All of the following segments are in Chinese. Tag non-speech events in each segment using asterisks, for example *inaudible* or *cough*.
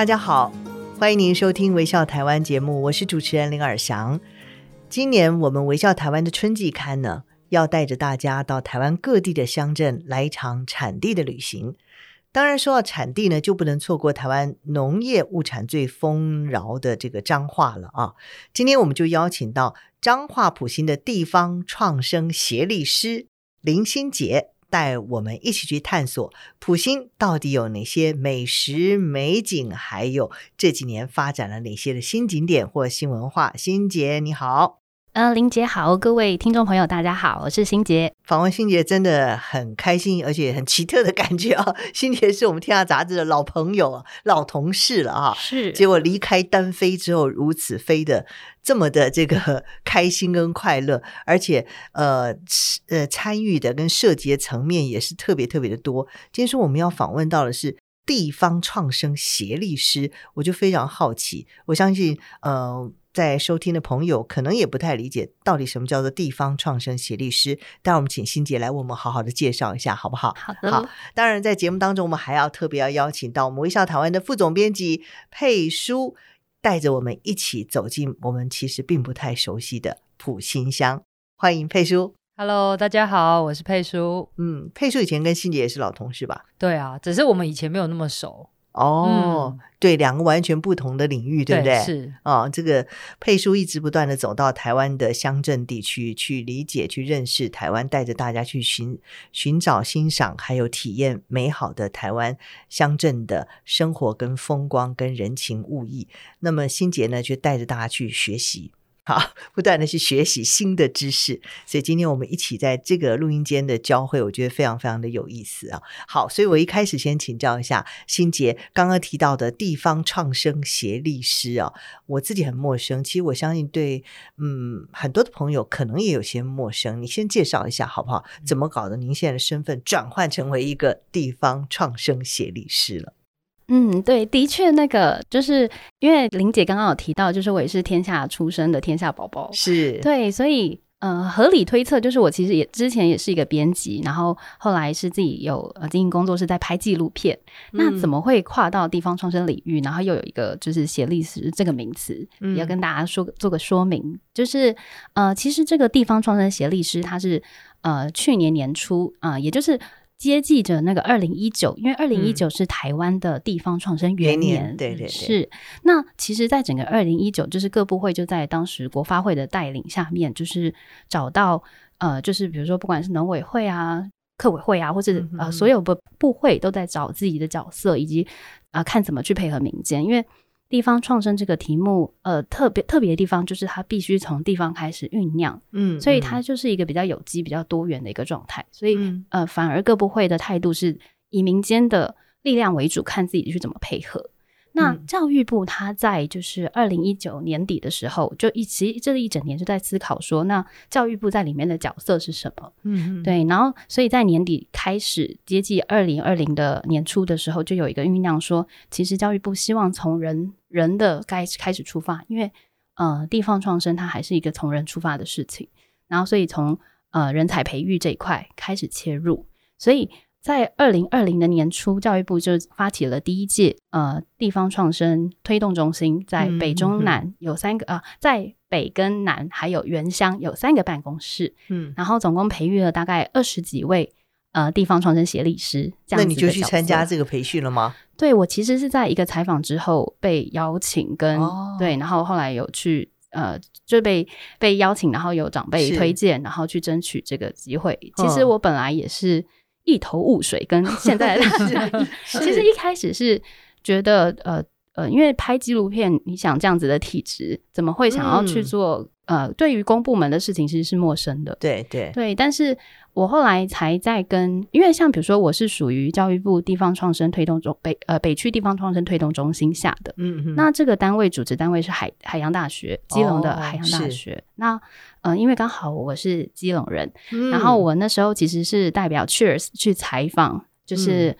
大家好，欢迎您收听《微笑台湾》节目，我是主持人林尔祥。今年我们《微笑台湾》的春季刊呢，要带着大家到台湾各地的乡镇来一场产地的旅行。当然，说到产地呢，就不能错过台湾农业物产最丰饶的这个彰化了啊。今天我们就邀请到彰化埔心的地方创生协力师林心杰。带我们一起去探索浦星到底有哪些美食美景，还有这几年发展了哪些的新景点或新文化。欣姐你好。呃，林杰好，各位听众朋友，大家好，我是新杰。访问新杰真的很开心，而且很奇特的感觉啊！新杰是我们天下杂志的老朋友、老同事了啊。是，结果离开单飞之后，如此飞的这么的这个 *laughs* 开心跟快乐，而且呃呃参与的跟涉及的层面也是特别特别的多。今天说我们要访问到的是地方创生协力师，我就非常好奇，我相信呃。在收听的朋友可能也不太理解，到底什么叫做地方创生协力师。待会我们请欣姐来为我们好好的介绍一下，好不好？好的。好，当然在节目当中，我们还要特别要邀请到我们微笑台湾的副总编辑佩书，带着我们一起走进我们其实并不太熟悉的普心乡。欢迎佩书。Hello，大家好，我是佩书。嗯，佩书以前跟欣姐也是老同事吧？对啊，只是我们以前没有那么熟。哦，嗯、对，两个完全不同的领域，对不对？对是哦，这个佩叔一直不断的走到台湾的乡镇地区去理解、去认识台湾，带着大家去寻寻找、欣赏，还有体验美好的台湾乡镇的生活、跟风光、跟人情物意。那么欣杰呢，就带着大家去学习。好，不断的去学习新的知识，所以今天我们一起在这个录音间的交汇，我觉得非常非常的有意思啊。好，所以我一开始先请教一下新杰，刚刚提到的地方创生协力师啊，我自己很陌生，其实我相信对嗯很多的朋友可能也有些陌生。你先介绍一下好不好？怎么搞的？您现在的身份转换成为一个地方创生协力师了？嗯，对，的确，那个就是因为林姐刚刚有提到，就是我也是天下出生的天下宝宝，是。对，所以呃，合理推测就是我其实也之前也是一个编辑，然后后来是自己有呃经营工作室在拍纪录片，嗯、那怎么会跨到地方创生领域，然后又有一个就是写历史这个名词，嗯、也要跟大家说做个说明，就是呃，其实这个地方创生协力师他是呃去年年初啊、呃，也就是。接继着那个二零一九，因为二零一九是台湾的地方创生元年，年，对对对，是。那其实，在整个二零一九，就是各部会就在当时国发会的带领下面，就是找到呃，就是比如说，不管是农委会啊、客委会啊，或者呃，所有的部会都在找自己的角色，以及啊、呃，看怎么去配合民间，因为。地方创生这个题目，呃，特别特别的地方就是它必须从地方开始酝酿，嗯，所以它就是一个比较有机、比较多元的一个状态。所以，嗯、呃，反而各部会的态度是以民间的力量为主，看自己去怎么配合。那教育部他在就是二零一九年底的时候，就一其实这一整年就在思考说，那教育部在里面的角色是什么？嗯，对。然后，所以在年底开始接近二零二零的年初的时候，就有一个酝酿说，其实教育部希望从人人的开始开始出发，因为呃，地方创生它还是一个从人出发的事情。然后，所以从呃人才培育这一块开始切入，所以。在二零二零的年初，教育部就发起了第一届呃地方创生推动中心，在北中南有三个呃，在北跟南还有原乡有三个办公室，嗯，然后总共培育了大概二十几位呃地方创生协力师。这样子，那你就去参加这个培训了吗？对，我其实是在一个采访之后被邀请跟，跟、哦、对，然后后来有去呃就被被邀请，然后有长辈推荐，然后去争取这个机会。其实我本来也是。一头雾水，跟现在的 *laughs* *laughs* 其实一开始是觉得呃呃，因为拍纪录片，你想这样子的体质，怎么会想要去做、呃，对于公部门的事情其实是陌生的。对对对，但是我后来才在跟，因为像比如说我是属于教育部地方创生推动中北呃北区地方创生推动中心下的，嗯嗯，那这个单位组织单位是海海洋大学，基隆的海洋大学。哦、那呃，因为刚好我是基隆人，嗯、然后我那时候其实是代表 Cheers 去采访，就是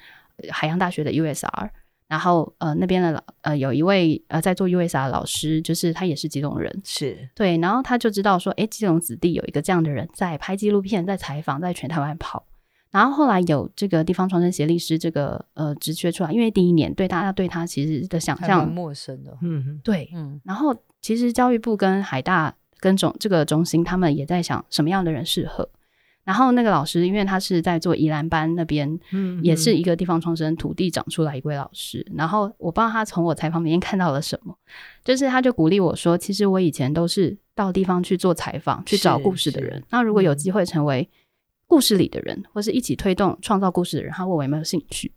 海洋大学的 USR、嗯。然后呃，那边的老呃有一位呃在做 USR 的老师，就是他也是基隆人，是对，然后他就知道说，哎，基隆子弟有一个这样的人在拍纪录片，在采访，在全台湾跑。然后后来有这个地方创生协力师这个呃职缺出来，因为第一年对大家对他其实的想象很陌生的，嗯，对，嗯。然后其实教育部跟海大跟总这个中心，他们也在想什么样的人适合。然后那个老师，因为他是在做宜兰班那边，嗯，也是一个地方创生土地长出来一位老师。然后我不知道他从我采访里面看到了什么，就是他就鼓励我说，其实我以前都是到地方去做采访，去找故事的人。那如果有机会成为故事里的人，或是一起推动创造故事的人，他问我有没有兴趣，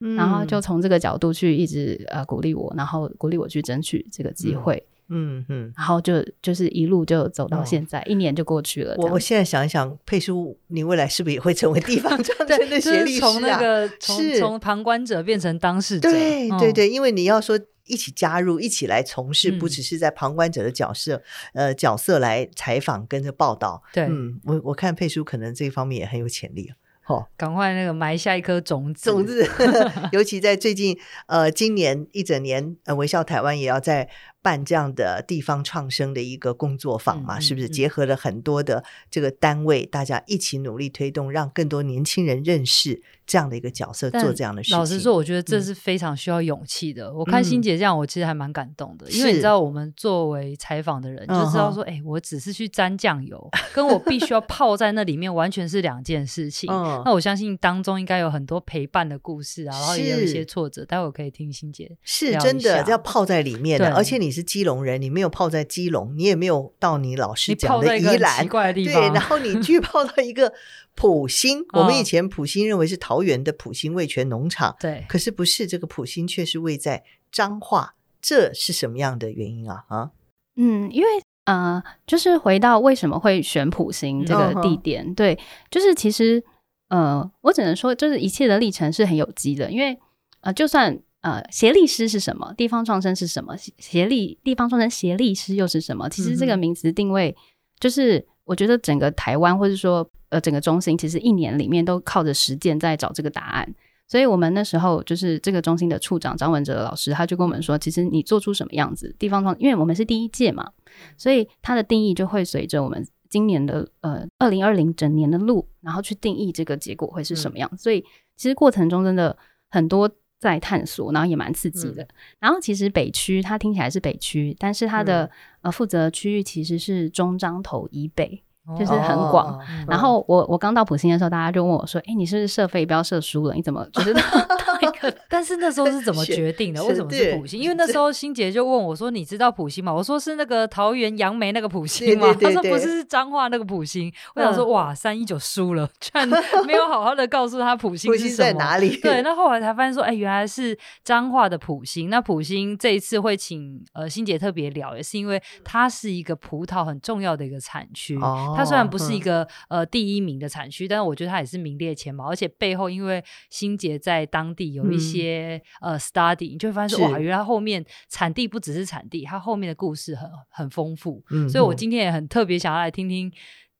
嗯，然后就从这个角度去一直呃鼓励我，然后鼓励我去争取这个机会。嗯嗯嗯，然后就就是一路就走到现在，哦、一年就过去了。我我现在想一想，佩书，你未来是不是也会成为地方 *laughs* 创生的协力师、啊、从那个从从旁观者变成当事者？对对对，因为你要说一起加入，一起来从事，不只是在旁观者的角色，嗯、呃，角色来采访跟着报道。对，嗯，我我看佩叔可能这方面也很有潜力。哦，赶快那个埋下一颗种子，种子，*laughs* 尤其在最近，呃，今年一整年，呃，微笑台湾也要在。办这样的地方创生的一个工作坊嘛，嗯、是不是？结合了很多的这个单位，嗯、大家一起努力推动，让更多年轻人认识这样的一个角色，做这样的事情。老实说，我觉得这是非常需要勇气的。嗯、我看欣姐这样，我其实还蛮感动的，嗯、因为你知道，我们作为采访的人，就知道说，哎、嗯欸，我只是去沾酱油，跟我必须要泡在那里面，完全是两件事情。嗯、那我相信当中应该有很多陪伴的故事啊，然后也有一些挫折。待会我可以听欣姐，是真的要泡在里面的，而且你是基隆人，你。没有泡在基隆，你也没有到你老师讲的宜兰，对，然后你去 *laughs* 泡到一个埔心，我们以前普心认为是桃园的普心味全农场，对，可是不是，这个普心却是位在彰化，这是什么样的原因啊？啊，嗯，因为呃，就是回到为什么会选普心这个地点，嗯、对，就是其实呃，我只能说，就是一切的历程是很有机的，因为呃，就算。呃，协力师是什么？地方创生是什么？协力地方创生协力师又是什么？其实这个名词定位，就是我觉得整个台湾，或者说呃整个中心，其实一年里面都靠着实践在找这个答案。所以我们那时候就是这个中心的处长张文哲老师，他就跟我们说，其实你做出什么样子，地方创，因为我们是第一届嘛，所以它的定义就会随着我们今年的呃二零二零整年的路，然后去定义这个结果会是什么样。所以其实过程中真的很多。在探索，然后也蛮刺激的。嗯、然后其实北区它听起来是北区，但是它的、嗯、呃负责区域其实是中彰投以北。就是很广，哦、然后我我刚到普星的时候，大家就问我说：“哎，你是不是设飞镖射输了？你怎么就是到一个？”但是那时候是怎么决定的？为什么是普心？因为那时候欣杰就问我说：“你知道普心吗？”我说：“是那个桃园杨梅那个普心吗？”他说：“不是，是彰化那个普心。”我想说：“哇，三一九输了，居然没有好好的告诉他普心是在哪里。”对，那后来才发现说：“哎，原来是彰化的普心。”那普心这一次会请呃欣杰特别聊，也是因为它是一个葡萄很重要的一个产区。它虽然不是一个呃，第一名的产区，但是我觉得它也是名列前茅，而且背后因为欣杰在当地有一些、嗯、呃 study，你就会发现说哇，原来后面产地不只是产地，它后面的故事很很丰富。嗯，所以我今天也很特别想要来听听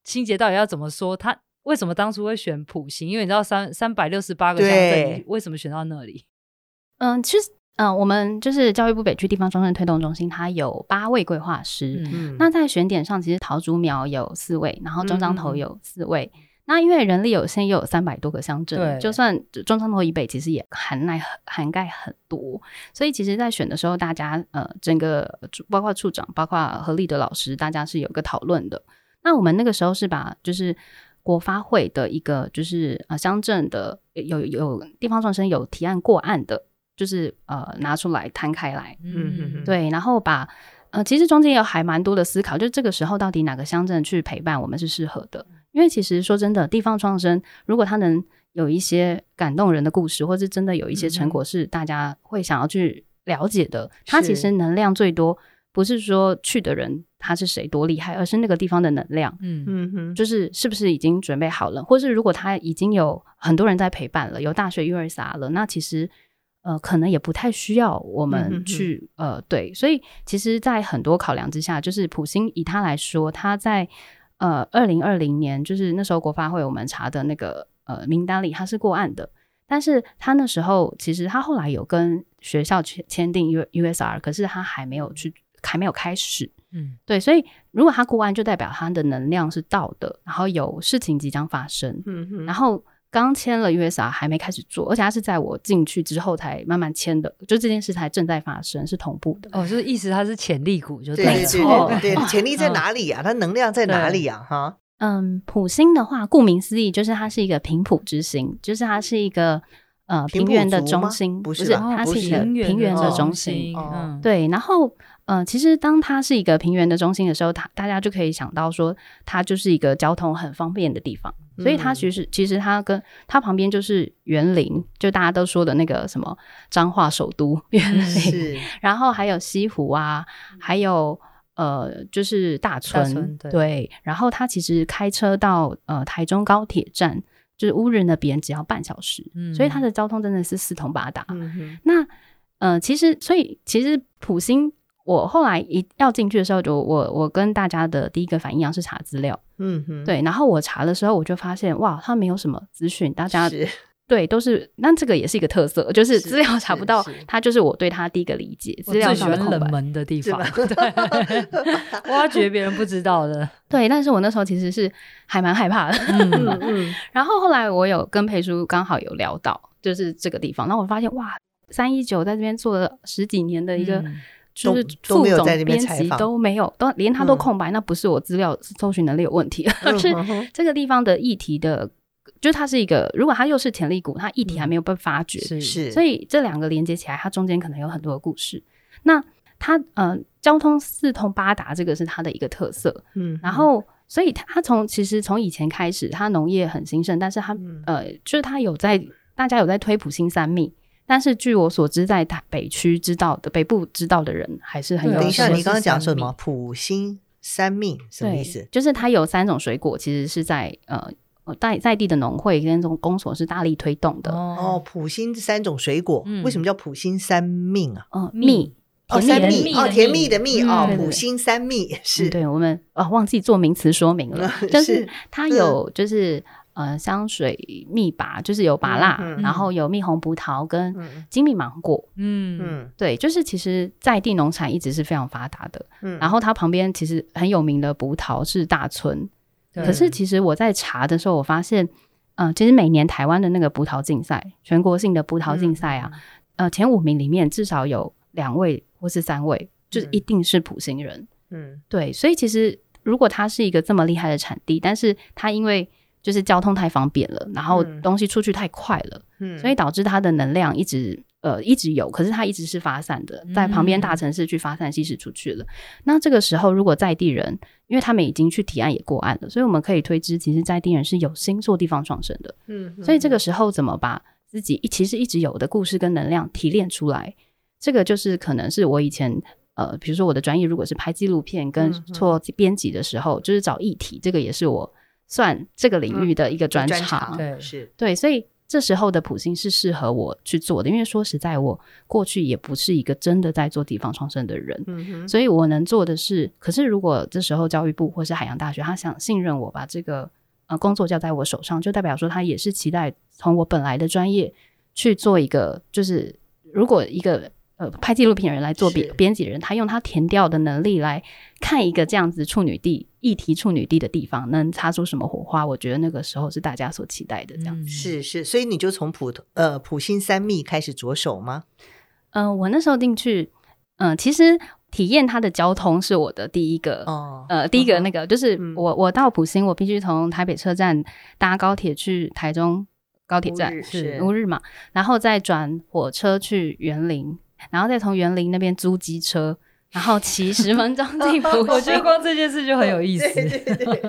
清洁到底要怎么说，他为什么当初会选埔心？因为你知道三三百六十八个乡镇，对为什么选到那里？嗯，其实。嗯、呃，我们就是教育部北区地方创生推动中心，它有八位规划师。嗯，那在选点上，其实桃竹苗有四位，然后中彰投有四位。嗯、那因为人力有限，又有三百多个乡镇，就算中山头以北，其实也涵盖涵盖很多。所以，其实，在选的时候，大家呃，整个包括处长，包括何立德老师，大家是有个讨论的。那我们那个时候是把就是国发会的一个就是呃乡镇的有有地方创生有提案过案的。就是呃拿出来摊开来，嗯嗯嗯，对，然后把呃其实中间有还蛮多的思考，就这个时候到底哪个乡镇去陪伴我们是适合的？因为其实说真的，地方创生如果他能有一些感动人的故事，或是真的有一些成果是大家会想要去了解的，嗯、它其实能量最多不是说去的人他是谁多厉害，而是那个地方的能量，嗯。嗯哼，就是是不是已经准备好了，或是如果他已经有很多人在陪伴了，有大学 USR 了，那其实呃可能也不太需要我们去、嗯、哼。哼呃对，所以其实，在很多考量之下，就是普星以他来说，他在呃二零二零年，就是那时候国发会我们查的那个呃名单里，他是过案的。但是他那时候其实他后来有跟学校签签订 U USR，可是他还没有去，还没有开始。嗯，对，所以如果他过完，就代表他的能量是到的，然后有事情即将发生。嗯哼，然后刚签了 USR 还没开始做，而且他是在我进去之后才慢慢签的，就这件事才正在发生，是同步的。哦，就是意思它是潜力股，就对对对对，对，潜力在哪里啊？它能量在哪里啊？哈。嗯，普星的话，顾名思义，就是它是一个平埔之星，就是它是一个呃平原的中心，不是，不是，它是一个平原的中心。哦、对，然后呃，其实当它是一个平原的中心的时候，它大家就可以想到说，它就是一个交通很方便的地方。嗯、所以它其实其实它跟它旁边就是园林，就大家都说的那个什么彰化首都园林，*laughs* 然后还有西湖啊，还有。呃，就是大村，大村对，对，然后他其实开车到呃台中高铁站，就是乌日那边，只要半小时，嗯，所以他的。交通真的是四通八达。嗯，那呃，其实所以其实普星，我后来一要进去的时候，就我我跟大家的第一个反应一样是查资料，嗯哼，对，然后我查的时候，我就发现哇，他没有什么资讯，大家。*laughs* 对，都是那这个也是一个特色，就是资料查不到，他就是我对它第一个理解。资料上的冷门的地方，*laughs* 对，*laughs* 挖掘别人不知道的。对，但是我那时候其实是还蛮害怕的。嗯嗯。然后后来我有跟裴叔刚好有聊到，就是这个地方，然后我发现哇，三一九在这边做了十几年的一个，就是副总编辑都没有，都连他都空白，那不是我资料搜寻能力有问题，而 *laughs* 是这个地方的议题的。就是它是一个，如果它又是潜力股，它议题还没有被发掘，嗯、是，所以这两个连接起来，它中间可能有很多的故事。那它呃，交通四通八达，这个是它的一个特色。嗯，然后所以它从其实从以前开始，它农业很兴盛，但是它、嗯、呃，就是它有在大家有在推普新三密，但是据我所知，在台北区知道的北部知道的人还是很有。等一下，你刚刚讲什么？普星三命什么意思？就是它有三种水果，其实是在呃。在在地的农会跟这种公所是大力推动的哦。普星三种水果，为什么叫普星三命啊？哦，蜜哦，三蜜哦，甜蜜的蜜哦，普星三蜜是。对，我们啊忘记做名词说明了，就是它有就是呃香水蜜拔，就是有芭乐，然后有蜜红葡萄跟金蜜芒果。嗯嗯，对，就是其实在地农产一直是非常发达的。嗯，然后它旁边其实很有名的葡萄是大村。可是，其实我在查的时候，我发现，嗯、呃，其实每年台湾的那个葡萄竞赛，全国性的葡萄竞赛啊，嗯、呃，前五名里面至少有两位或是三位，就是一定是普星人。嗯，对，所以其实如果它是一个这么厉害的产地，但是它因为就是交通太方便了，然后东西出去太快了，嗯，所以导致它的能量一直。呃，一直有，可是它一直是发散的，在旁边大城市去发散稀释出去了。嗯、那这个时候，如果在地人，因为他们已经去提案也过案了，所以我们可以推知，其实在地人是有心做地方创生的。嗯，所以这个时候怎么把自己其实一直有的故事跟能量提炼出来，这个就是可能是我以前呃，比如说我的专业如果是拍纪录片跟做编辑的时候，嗯、就是找议题，这个也是我算这个领域的一个专长。对，是对，所以。这时候的普星是适合我去做的，因为说实在，我过去也不是一个真的在做地方创生的人，嗯、哼所以我能做的是，可是如果这时候教育部或是海洋大学他想信任我，把这个呃工作交在我手上，就代表说他也是期待从我本来的专业去做一个，就是如果一个。呃，拍纪录片人来做编编辑人，他用他填调的能力来看一个这样子处女地议题处女地的地方，能擦出什么火花？我觉得那个时候是大家所期待的，这样子。嗯、是是，所以你就从普呃普星三密开始着手吗？嗯、呃，我那时候进去，嗯、呃，其实体验它的交通是我的第一个哦，呃，第一个那个、嗯、就是我我到普星，我必须从台北车站搭高铁去台中高铁站是乌日嘛，然后再转火车去园林。然后再从园林那边租机车然后骑十分钟 *laughs* 进埔心。我觉得光这件事就很有意思。对，对，对，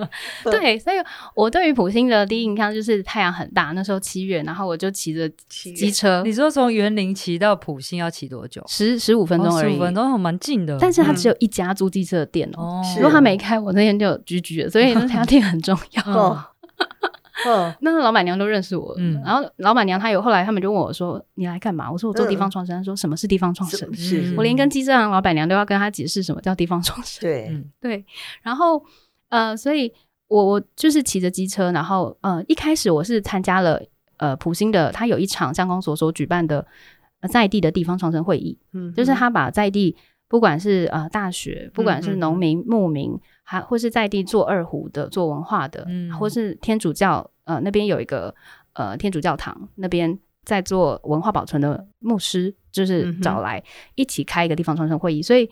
*laughs* 对，所以我对于普星的第一印象就是太阳很大，那时候七月，然后我就骑着机车。你说从园林骑到普星要骑多久？十十五分钟而已，十五分钟蛮近的。但是它只有一家租机车的店哦，嗯、如果它没开，我那天就有居居了。所以那家店很重要。哦 *laughs* 嗯，那个老板娘都认识我，嗯，然后老板娘她有后来他们就问我说：“你来干嘛？”我说：“我做地方创生。”她说：“什么是地方创生？”是我连跟机车行老板娘都要跟她解释什么叫地方创生。对，对。然后呃，所以我我就是骑着机车，然后呃，一开始我是参加了呃埔心的，他有一场乡公所所举办的在地的地方创生会议，嗯，就是他把在地不管是呃大学，不管是农民牧民。还或是在地做二胡的、做文化的，嗯，或是天主教，呃，那边有一个呃天主教堂，那边在做文化保存的牧师，就是找来一起开一个地方创生会议，所以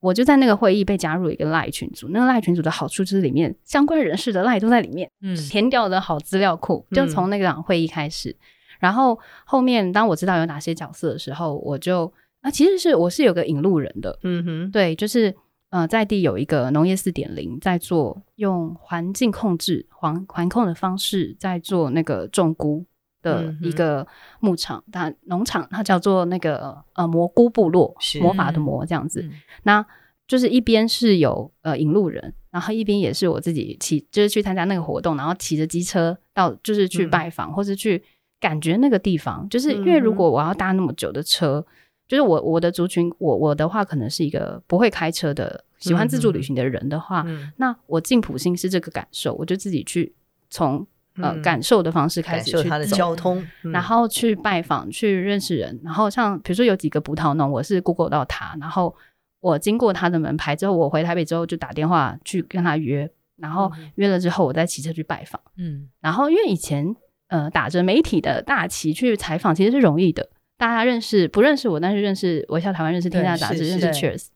我就在那个会议被加入一个赖群组。那个赖群组的好处就是里面相关人士的赖都在里面，嗯，填掉的好资料库，就从那个场会议开始。然后后面当我知道有哪些角色的时候，我就啊，其实是我是有个引路人的，嗯哼，对，就是。呃，在地有一个农业四点零，在做用环境控制、环环控的方式，在做那个种菇的一个牧场，它、嗯、农场它叫做那个呃蘑菇部落，魔法的魔这样子。嗯、那就是一边是有呃引路人，然后一边也是我自己骑，就是去参加那个活动，然后骑着机车到，就是去拜访、嗯、或是去感觉那个地方，就是因为如果我要搭那么久的车。就是我我的族群，我我的话可能是一个不会开车的，喜欢自助旅行的人的话，嗯、那我进普星是这个感受，我就自己去从呃感受的方式开始去他的交通，嗯、然后去拜访，去认识人，然后像比如说有几个葡萄农，我是 Google 到他，然后我经过他的门牌之后，我回台北之后就打电话去跟他约，然后约了之后我再骑车去拜访，嗯，然后因为以前呃打着媒体的大旗去采访其实是容易的。大家认识不认识我，但是认识微笑台湾，认识天下杂志，认识 Cheers。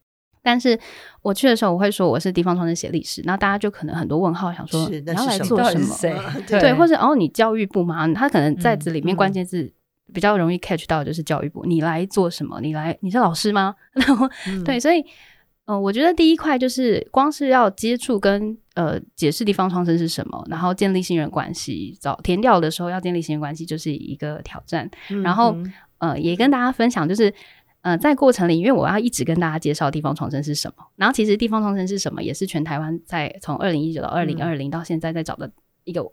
但是我去的时候，我会说我是地方创生协力士，那大家就可能很多问号，想说你要来做什么？*laughs* 对，对，或者哦，你教育部吗？他可能在这里面关键字比较容易 catch 到，就是教育部。你来做什么？你来你是老师吗？*laughs* 然后对，所以嗯、呃，我觉得第一块就是光是要接触跟呃解释地方创生是什么，然后建立信任关系。找填调的时候要建立信任关系，就是一个挑战。然后。呃，也跟大家分享，就是呃，在过程里，因为我要一直跟大家介绍地方重生是什么，然后其实地方重生是什么，也是全台湾在从二零一九到二零二零到现在在找的一个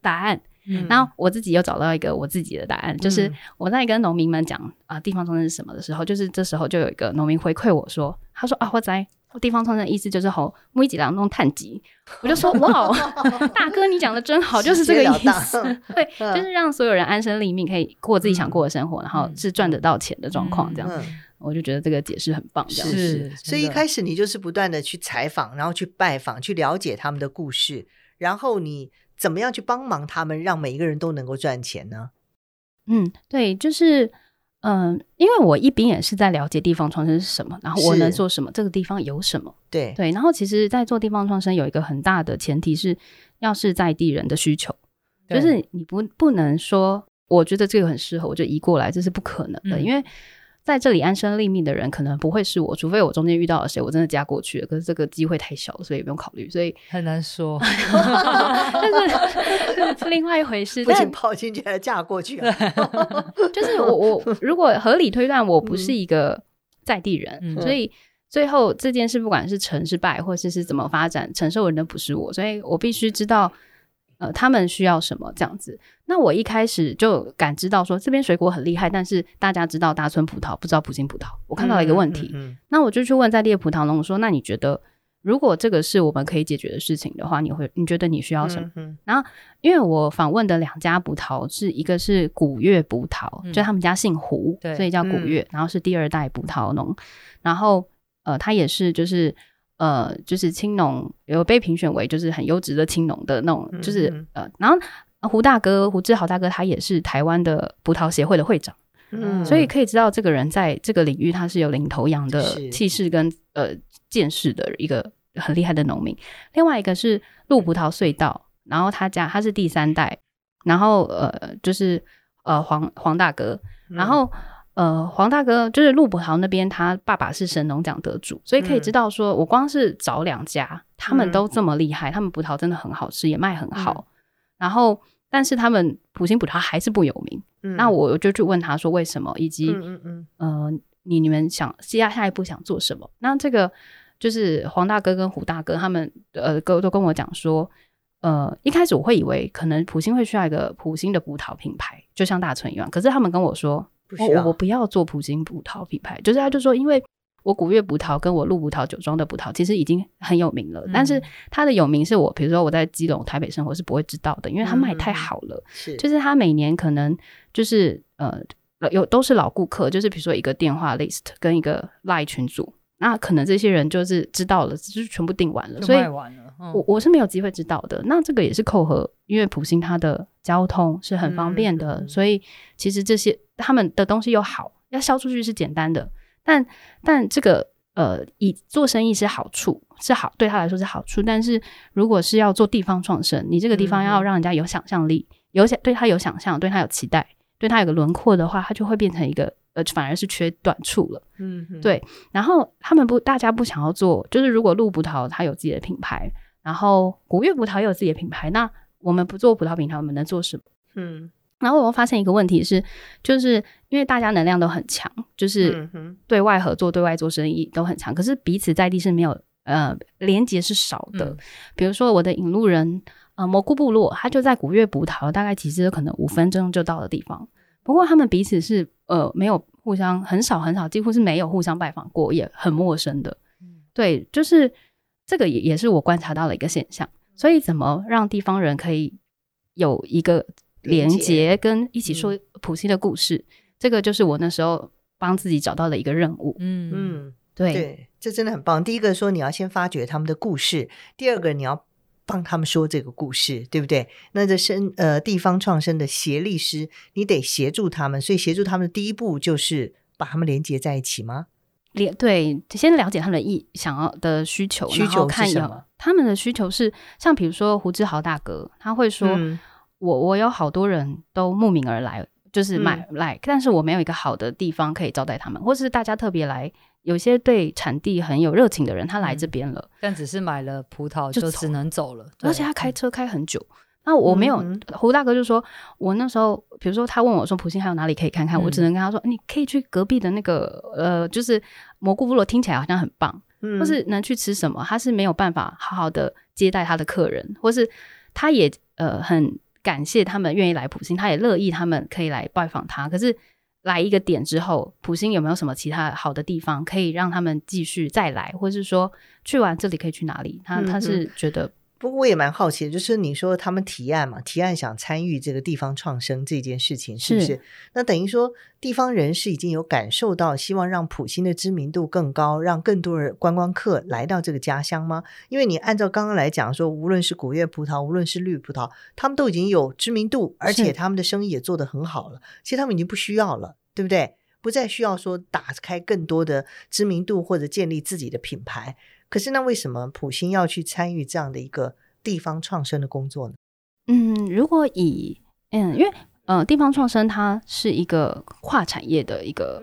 答案。嗯、然后我自己又找到一个我自己的答案，嗯、就是我在跟农民们讲啊、呃，地方重生是什么的时候，就是这时候就有一个农民回馈我说，他说啊，我在。地方创生的意思就是吼，每几两弄碳基，*laughs* 我就说哇，*laughs* 大哥你讲的真好，就是这个意思，*laughs* 对，就是让所有人安身立命，可以过自己想过的生活，然后是赚得到钱的状况，这样，我就觉得这个解释很棒，这样是。所以一开始你就是不断的去采访，然后去拜访，去了解他们的故事，然后你怎么样去帮忙他们，让每一个人都能够赚钱呢？嗯，对，就是。嗯，因为我一边也是在了解地方创生是什么，然后我能做什么，这个地方有什么，对对。然后其实，在做地方创生有一个很大的前提是，要是在地人的需求，就是你不不能说，我觉得这个很适合，我就移过来，这是不可能的，嗯、因为。在这里安身立命的人可能不会是我，除非我中间遇到了谁，我真的嫁过去了。可是这个机会太小了，所以也不用考虑。所以很难说，*laughs* 但是 *laughs* 另外一回事。不仅跑进去还嫁过去了，*laughs* 就是我我如果合理推断，我不是一个在地人，嗯、所以最后这件事不管是成是败，或者是怎么发展，承受人的不是我，所以我必须知道。呃，他们需要什么这样子？那我一开始就感知到说，这边水果很厉害，但是大家知道大村葡萄，不知道普京葡萄。我看到了一个问题，嗯嗯嗯、那我就去问在地的葡萄农说：“那你觉得，如果这个是我们可以解决的事情的话，你会你觉得你需要什么？”然后，因为我访问的两家葡萄是一个是古月葡萄，嗯、就他们家姓胡，所以叫古月，嗯、然后是第二代葡萄农，然后呃，他也是就是。呃，就是青农有被评选为就是很优质的青农的那种，就是、嗯、呃，然后胡大哥胡志豪大哥他也是台湾的葡萄协会的会长，嗯，所以可以知道这个人在这个领域他是有领头羊的气势跟呃见识的一个很厉害的农民。另外一个是鹿葡萄隧道，然后他家他是第三代，然后呃就是呃黄黄大哥，然后。呃，黄大哥就是鹿葡萄那边，他爸爸是神农奖得主，所以可以知道说，我光是找两家，嗯、他们都这么厉害，他们葡萄真的很好吃，也卖很好。嗯、然后，但是他们普星葡萄还是不有名。嗯、那我就去问他说为什么，以及嗯嗯嗯，呃，你你们想下下一步想做什么？那这个就是黄大哥跟胡大哥他们呃都都跟我讲说，呃，一开始我会以为可能普星会需要一个普星的葡萄品牌，就像大成一样，可是他们跟我说。我我不要做普京葡萄品牌，就是他就说，因为我古月葡萄跟我鹿葡萄酒庄的葡萄其实已经很有名了，嗯、但是它的有名是我，比如说我在基隆、台北生活是不会知道的，因为它卖太好了。是、嗯，就是他每年可能就是呃有都是老顾客，就是比如说一个电话 list 跟一个 line 群组，那可能这些人就是知道了，就是全部订完了，所以我我是没有机会知道的。那这个也是扣合，因为普星它的交通是很方便的，嗯、所以其实这些。他们的东西又好，要销出去是简单的，但但这个呃，以做生意是好处，是好对他来说是好处。但是如果是要做地方创生，你这个地方要让人家有想象力，嗯、有想对他有想象，对他有期待，对他有个轮廓的话，他就会变成一个呃，反而是缺短处了。嗯哼，对。然后他们不，大家不想要做，就是如果鹿葡萄它有自己的品牌，然后古月葡萄也有自己的品牌，那我们不做葡萄品牌，我们能做什么？嗯。然后我又发现一个问题是，就是因为大家能量都很强，就是对外合作、对外做生意都很强，可是彼此在地是没有呃连接是少的。嗯、比如说我的引路人呃蘑菇部落，他就在古月葡萄，大概其实可能五分钟就到的地方。不过他们彼此是呃没有互相很少很少，几乎是没有互相拜访过，也很陌生的。对，就是这个也也是我观察到的一个现象。所以怎么让地方人可以有一个。连接跟一起说普西的故事，嗯、这个就是我那时候帮自己找到的一个任务。嗯嗯，对对，这真的很棒。第一个说你要先发掘他们的故事，第二个你要帮他们说这个故事，对不对？那这生呃地方创生的协力师，你得协助他们，所以协助他们的第一步就是把他们连接在一起吗？连对，先了解他们的意想要的需求，需求看是什么？他们的需求是像比如说胡志豪大哥，他会说。嗯我我有好多人都慕名而来，就是买来，嗯、但是我没有一个好的地方可以招待他们，或是大家特别来，有些对产地很有热情的人，他来这边了，嗯、但只是买了葡萄就只能走了，而且他开车开很久。那我没有，嗯、胡大哥就说，我那时候，比如说他问我说，普信还有哪里可以看看，嗯、我只能跟他说，你可以去隔壁的那个，呃，就是蘑菇部落，听起来好像很棒，嗯、或是能去吃什么，他是没有办法好好的接待他的客人，或是他也呃很。感谢他们愿意来普信，他也乐意他们可以来拜访他。可是来一个点之后，普星有没有什么其他好的地方可以让他们继续再来，或是说去完这里可以去哪里？他他是觉得。嗯不过我也蛮好奇的，就是你说他们提案嘛，提案想参与这个地方创生这件事情，是不是？是那等于说地方人士已经有感受到，希望让普星的知名度更高，让更多的观光客来到这个家乡吗？因为你按照刚刚来讲说，无论是古月葡萄，无论是绿葡萄，他们都已经有知名度，而且他们的生意也做得很好了。其实他们已经不需要了，对不对？不再需要说打开更多的知名度或者建立自己的品牌。可是那为什么普心要去参与这样的一个地方创生的工作呢？嗯，如果以嗯，因为呃，地方创生它是一个跨产业的一个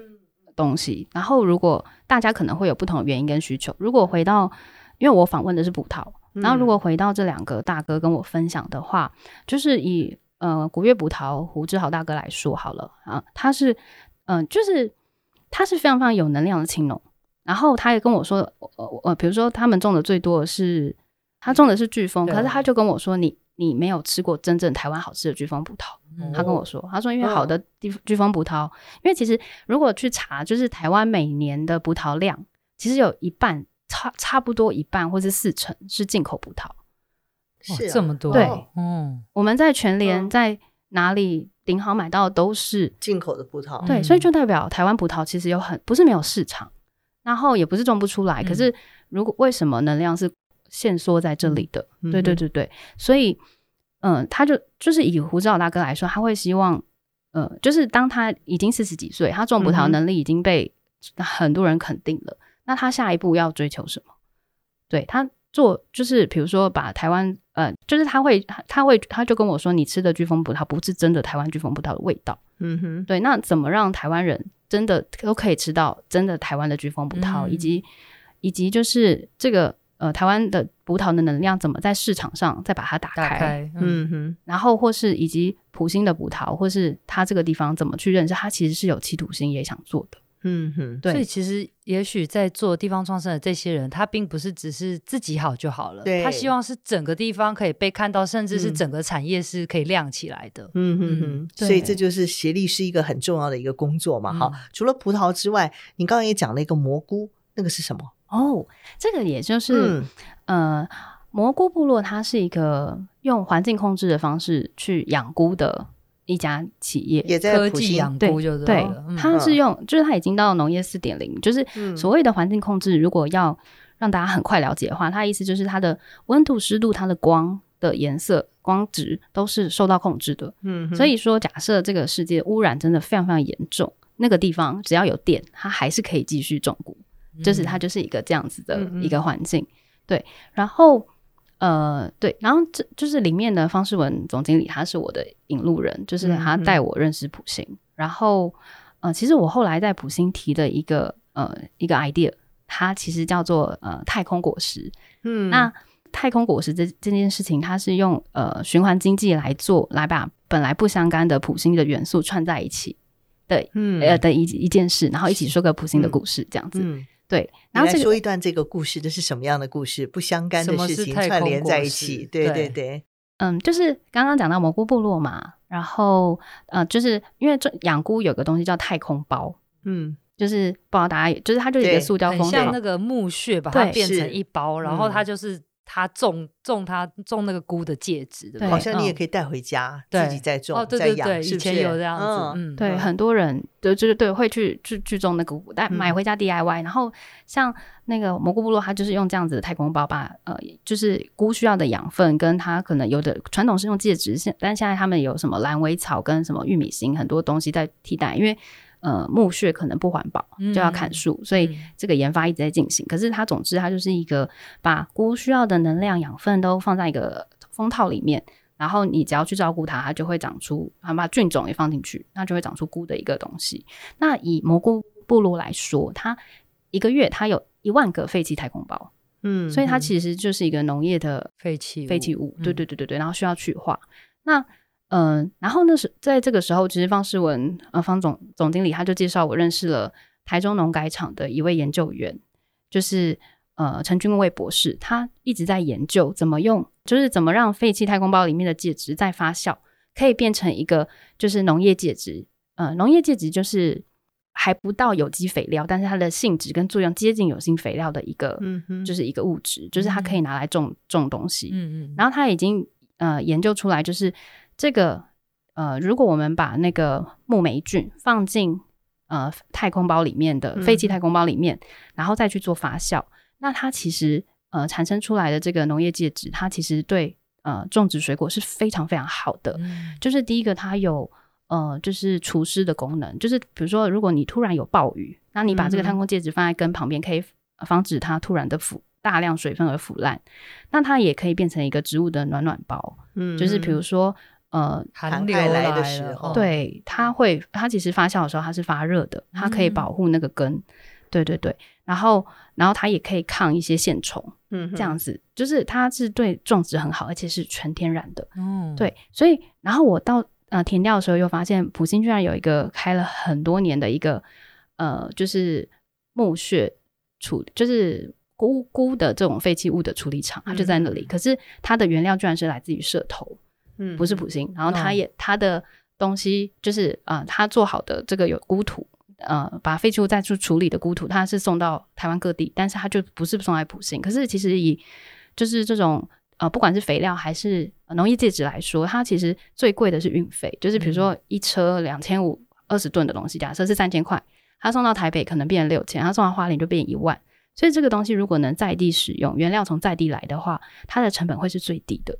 东西。然后，如果大家可能会有不同的原因跟需求，如果回到，因为我访问的是葡萄，然后如果回到这两个大哥跟我分享的话，嗯、就是以呃古月葡萄胡志豪大哥来说好了啊，他是嗯、呃，就是他是非常非常有能量的青农。然后他也跟我说，呃呃，比如说他们种的最多的是，他种的是巨峰，可是他就跟我说，你你没有吃过真正台湾好吃的巨峰葡萄。嗯、他跟我说，他说因为好的地巨峰葡萄，嗯、因为其实如果去查，就是台湾每年的葡萄量，其实有一半差差不多一半或是四成是进口葡萄，是、啊、这么多。对，嗯，我们在全联在哪里顶好买到都是进口的葡萄，对，所以就代表台湾葡萄其实有很不是没有市场。然后也不是种不出来，嗯、可是如果为什么能量是限缩在这里的？嗯、对对对对，所以嗯，他就就是以胡志老大哥来说，他会希望，呃，就是当他已经四十几岁，他种葡萄能力已经被很多人肯定了，嗯、那他下一步要追求什么？对他做，就是比如说把台湾，呃，就是他会，他会，他就跟我说，你吃的巨峰葡萄不是真的台湾巨峰葡萄的味道。嗯哼，对，那怎么让台湾人真的都可以吃到真的台湾的巨峰葡萄，嗯、以及以及就是这个呃台湾的葡萄的能量怎么在市场上再把它打开？打开嗯哼，然后或是以及普星的葡萄，或是他这个地方怎么去认识，他其实是有企图心也想做的。嗯哼，对，所以其实也许在做地方创生的这些人，他并不是只是自己好就好了，对，他希望是整个地方可以被看到，甚至是整个产业是可以亮起来的。嗯哼哼，所以这就是协力是一个很重要的一个工作嘛。好，除了葡萄之外，你刚刚也讲了一个蘑菇，那个是什么？哦，这个也就是、嗯、呃，蘑菇部落，它是一个用环境控制的方式去养菇的。一家企业也在科技养菇，就对，它是用，就是它已经到农业四点零，就是所谓的环境控制。如果要让大家很快了解的话，它的意思就是它的温度、湿度、它的光的颜色、光值都是受到控制的。嗯，所以说，假设这个世界污染真的非常非常严重，那个地方只要有电，它还是可以继续种菇，就是它就是一个这样子的一个环境。对，然后。呃，对，然后这就是里面的方世文总经理，他是我的引路人，就是他带我认识普星。嗯、然后，呃，其实我后来在普星提的一个呃一个 idea，它其实叫做呃太空果实。嗯，那太空果实这这件事情，它是用呃循环经济来做，来把本来不相干的普星的元素串在一起的，嗯呃的一一件事，然后一起说个普星的故事，这样子。嗯嗯对，然后、这个、说一段这个故事，这是什么样的故事？不相干的事情串联在一起，对对对，对。嗯，就是刚刚讲到蘑菇部落嘛，然后呃，就是因为这养菇有个东西叫太空包，嗯，就是不知道大家，就是它就是一个塑胶封，像那个木屑把它变成一包，然后它就是。他种种他种那个菇的戒指的，好像你也可以带回家，自己再种再养，以前有这样子，嗯，对，很多人对就是对会去去去种那个菇，但买回家 DIY。然后像那个蘑菇部落，他就是用这样子的太空包，把呃，就是菇需要的养分，跟它可能有的传统是用戒指，现但现在他们有什么蓝尾草跟什么玉米芯，很多东西在替代，因为。呃，木屑可能不环保，就要砍树，嗯，所以这个研发一直在进行。嗯，可是它总之它就是一个把菇需要的能量、养分都放在一个封套里面，然后你只要去照顾它，它就会长出，还把菌种也放进去，那就会长出菇的一个东西。那以蘑菇部落来说，它一个月它有一万个废弃太空包，嗯，所以它其实就是一个农业的废弃废弃物，对对对对对，然后需要去化。那嗯、呃，然后那时在这个时候，其实方世文呃方总总经理他就介绍我认识了台中农改场的一位研究员，就是呃陈君卫博士，他一直在研究怎么用，就是怎么让废弃太空包里面的介质再发酵，可以变成一个就是农业介质。呃，农业介质就是还不到有机肥料，但是它的性质跟作用接近有机肥料的一个，嗯哼，就是一个物质，就是它可以拿来种种东西。嗯嗯，然后他已经呃研究出来就是。这个呃，如果我们把那个木霉菌放进呃太空包里面的废弃太空包里面，嗯，然后再去做发酵，那它其实呃产生出来的这个农业介质，它其实对呃种植水果是非常非常好的。嗯，就是第一个，它有呃就是除湿的功能，就是比如说如果你突然有暴雨，那你把这个太空介质放在根旁边，可以防止它突然的腐大量水分而腐烂。那它也可以变成一个植物的暖暖包，嗯，就是比如说。呃，寒流来的时候，对，它会，它其实发酵的时候它是发热的，它可以保护那个根，嗯、对对对，然后，然后它也可以抗一些线虫，嗯，这样子，就是它是对种植很好，而且是全天然的，嗯，对，所以，然后我到呃田调的时候，又发现普星居然有一个开了很多年的一个呃，就是木屑处，就是菇菇的这种废弃物的处理厂，它就在那里，嗯、可是它的原料居然是来自于社头。嗯，不是普星，然后他也、哦、他的东西就是啊、呃，他做好的这个有孤土，呃，把废弃物再去处理的孤土，他是送到台湾各地，但是他就不是送来普星。可是其实以就是这种呃，不管是肥料还是农业介质来说，它其实最贵的是运费，就是比如说一车两千五二十吨的东西，假设是三千块，他送到台北可能变成六千，他送到花莲就变一万。所以这个东西如果能在地使用，原料从在地来的话，它的成本会是最低的。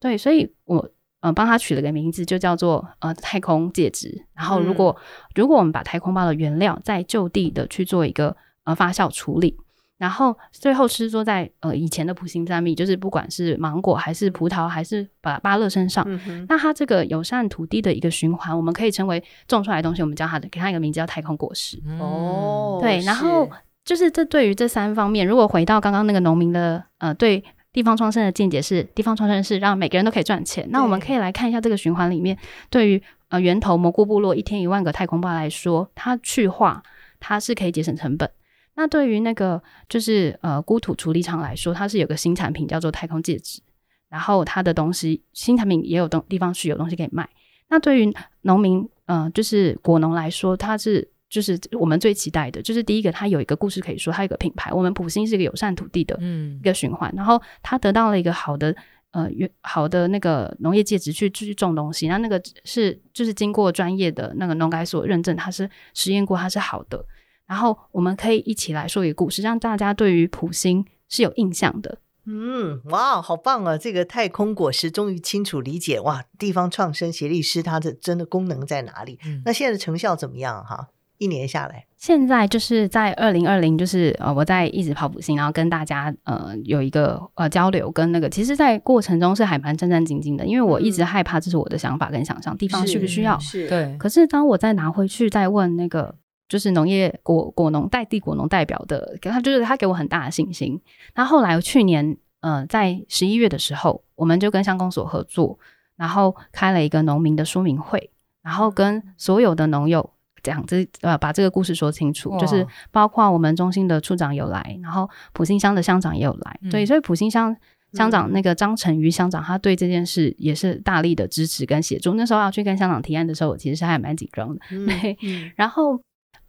对，所以我。呃，帮他取了个名字，就叫做呃太空戒指。然后，如果、嗯、如果我们把太空包的原料再就地的去做一个呃发酵处理，然后最后是说在呃以前的普星三蜜，就是不管是芒果还是葡萄还是芭芭乐身上，嗯、那它这个友善土地的一个循环，我们可以称为种出来的东西，我们叫它的给它一个名字叫太空果实。哦，对，然后就是这对于这三方面，如果回到刚刚那个农民的呃对地方创生的见解是，地方创生是让每个人都可以赚钱。那我们可以来看一下这个循环里面，对于呃源头蘑菇部落一天一万个太空包来说，它去化它是可以节省成本。那对于那个就是呃孤土处理厂来说，它是有个新产品叫做太空戒指，然后它的东西新产品也有东地方是有东西可以卖。那对于农民呃就是果农来说，它是就是我们最期待的，就是第一个它有一个故事可以说，它有一个品牌。我们普星是一个友善土地的一个循环，嗯、然后它得到了一个好的呃好的那个农业介质去继续种东西，那那个是就是经过专业的那个农改所认证，它是实验过它是好的。然后我们可以一起来说一个故事，让大家对于普星是有印象的。嗯，哇，好棒啊！这个太空果实终于清楚理解哇，地方创生协力师它的真的功能在哪里？嗯、那现在的成效怎么样？哈，一年下来，现在就是在二零二零，就是呃，我在一直跑埔心，然后跟大家呃有一个呃交流，跟那个其实，在过程中是还蛮战战兢兢的，因为我一直害怕这是我的想法跟想象，地方需不需要？是，对。可是当我再拿回去再问那个。就是农业果果农代地果农代表的，给他就是他给我很大的信心。那后来去年，呃，在十一月的时候，我们就跟乡公所合作，然后开了一个农民的说明会，然后跟所有的农友讲这呃把这个故事说清楚，就是包括我们中心的处长有来，然后埔心乡的乡长也有来，对，所以埔心乡乡长那个张成瑜乡长，他对这件事也是大力的支持跟协助。那时候要去跟乡长提案的时候，我其实是还蛮紧张的，*laughs* 对，嗯、然后。